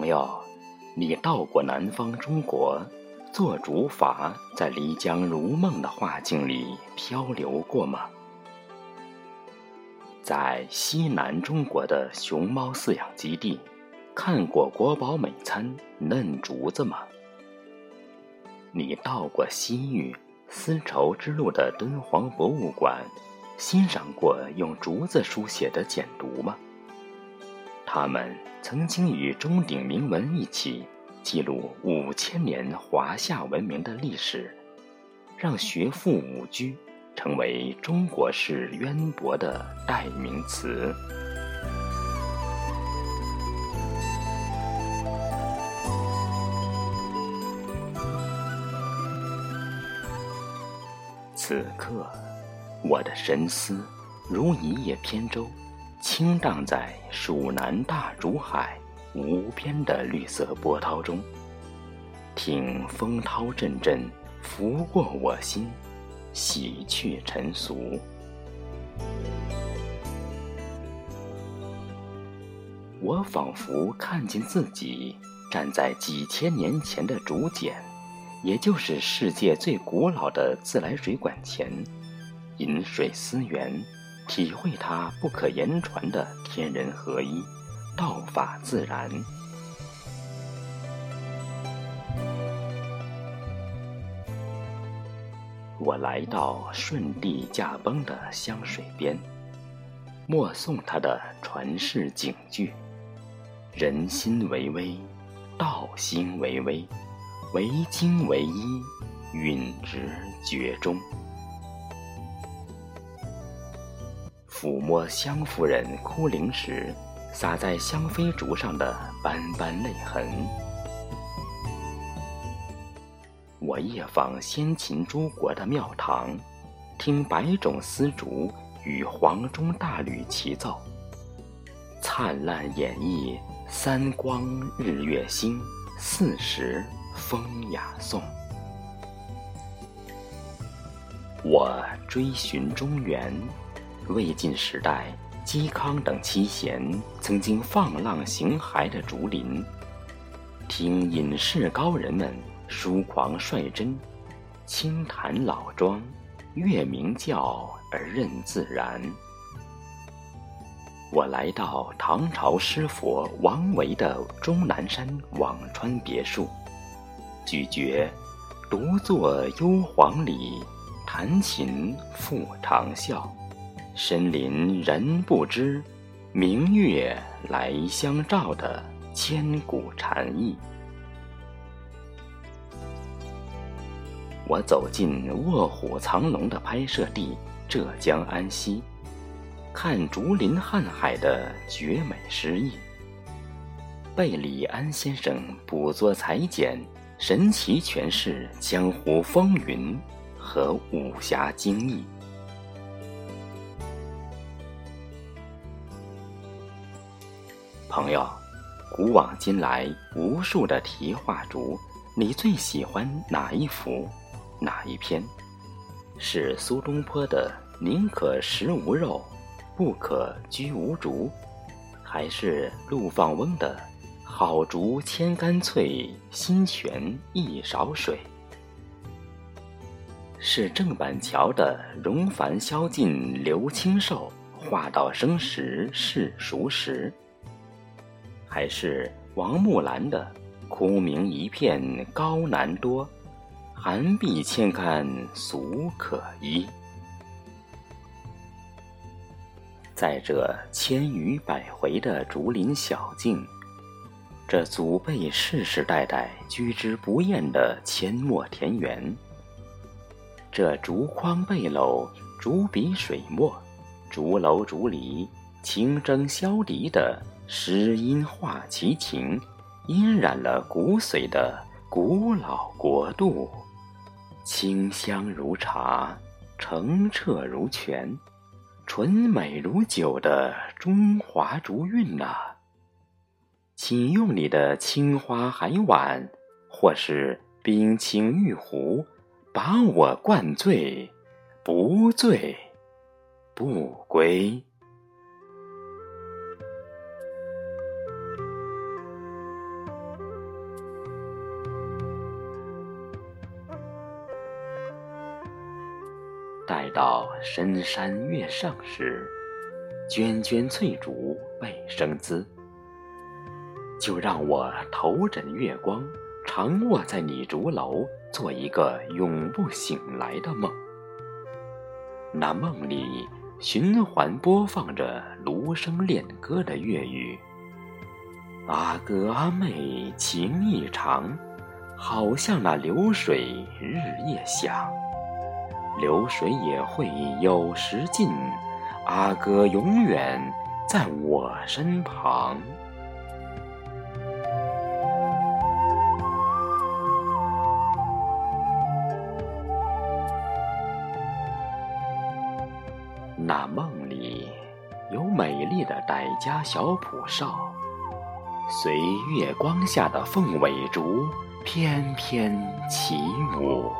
朋友，你到过南方中国，坐竹筏在漓江如梦的画境里漂流过吗？在西南中国的熊猫饲养基地，看过国宝美餐嫩竹子吗？你到过西域丝绸之路的敦煌博物馆，欣赏过用竹子书写的简牍吗？他们曾经与钟鼎铭文一起记录五千年华夏文明的历史，让学富五车成为中国式渊博的代名词。此刻，我的神思如一叶扁舟。倾荡在蜀南大竹海无边的绿色波涛中，听风涛阵阵拂过我心，洗去尘俗。我仿佛看见自己站在几千年前的竹简，也就是世界最古老的自来水管前，饮水思源。体会它不可言传的天人合一、道法自然。我来到舜帝驾崩的湘水边，默诵他的传世警句：“人心为微，道心为微，为精为一，允直绝中。”抚摸湘夫人哭灵时洒在香妃竹上的斑斑泪痕。我夜访先秦诸国的庙堂，听百种丝竹与黄钟大吕齐奏，灿烂演绎三光日月星，四时风雅颂。我追寻中原。魏晋时代，嵇康等七贤曾经放浪形骸的竹林，听隐士高人们疏狂率真，轻谈老庄，乐鸣教而任自然。我来到唐朝诗佛王维的终南山辋川别墅，咀嚼独坐幽篁里，弹琴复长啸。深林人不知，明月来相照的千古禅意。我走进卧虎藏龙的拍摄地浙江安溪，看竹林瀚海的绝美诗意。被李安先生捕捉裁剪，神奇诠释江湖风云和武侠精义。朋友，古往今来无数的题画竹，你最喜欢哪一幅、哪一篇？是苏东坡的“宁可食无肉，不可居无竹”，还是陆放翁的“好竹千竿脆，新泉一勺水”？是郑板桥的“荣凡宵尽留清瘦，画到生时是熟时”？还是王木兰的“空明一片高难多，寒碧千竿俗可依”。在这千余百回的竹林小径，这祖辈世世代代居之不厌的阡陌田园，这竹筐背篓、竹笔水墨、竹楼竹篱、清蒸消笛的。诗音画奇情，晕染了骨髓的古老国度，清香如茶，澄澈如泉，纯美如酒的中华竹韵呐！请用你的青花海碗，或是冰清玉壶，把我灌醉，不醉不归。深山月上时，涓涓翠竹倍生姿。就让我头枕月光，长卧在你竹楼，做一个永不醒来的梦。那梦里循环播放着芦笙恋歌的粤语。阿哥阿妹情意长，好像那流水日夜响。流水也会有时尽，阿哥永远在我身旁。那梦里有美丽的傣家小蒲哨，随月光下的凤尾竹翩翩起舞。